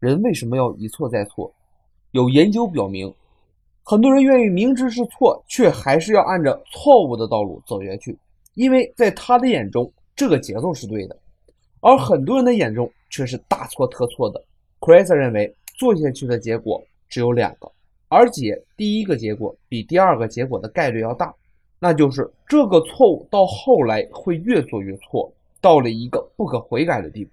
人为什么要一错再错？有研究表明，很多人愿意明知是错，却还是要按着错误的道路走下去，因为在他的眼中，这个节奏是对的，而很多人的眼中却是大错特错的。克莱瑟认为，做下去的结果只有两个，而且第一个结果比第二个结果的概率要大，那就是这个错误到后来会越做越错，到了一个不可悔改的地步。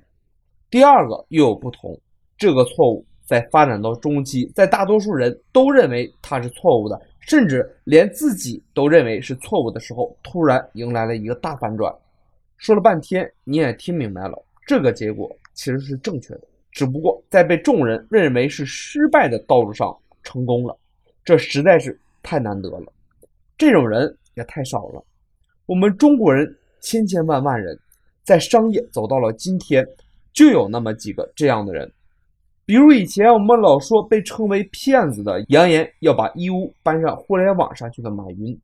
第二个又有不同，这个错误。在发展到中期，在大多数人都认为它是错误的，甚至连自己都认为是错误的时候，突然迎来了一个大反转。说了半天，你也听明白了，这个结果其实是正确的，只不过在被众人认为是失败的道路上成功了，这实在是太难得了。这种人也太少了。我们中国人千千万万人，在商业走到了今天，就有那么几个这样的人。比如以前我们老说被称为骗子的，扬言要把义乌搬上互联网上去的马云；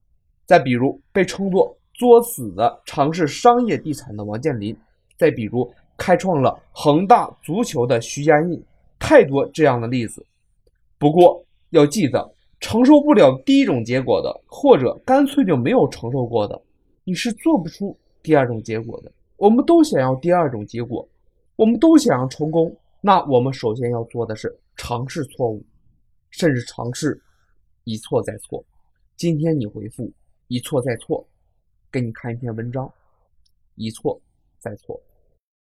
再比如被称作作死的尝试商业地产的王健林；再比如开创了恒大足球的徐家印，太多这样的例子。不过要记得，承受不了第一种结果的，或者干脆就没有承受过的，你是做不出第二种结果的。我们都想要第二种结果，我们都想要成功。那我们首先要做的是尝试错误，甚至尝试一错再错。今天你回复一错再错，给你看一篇文章，一错再错。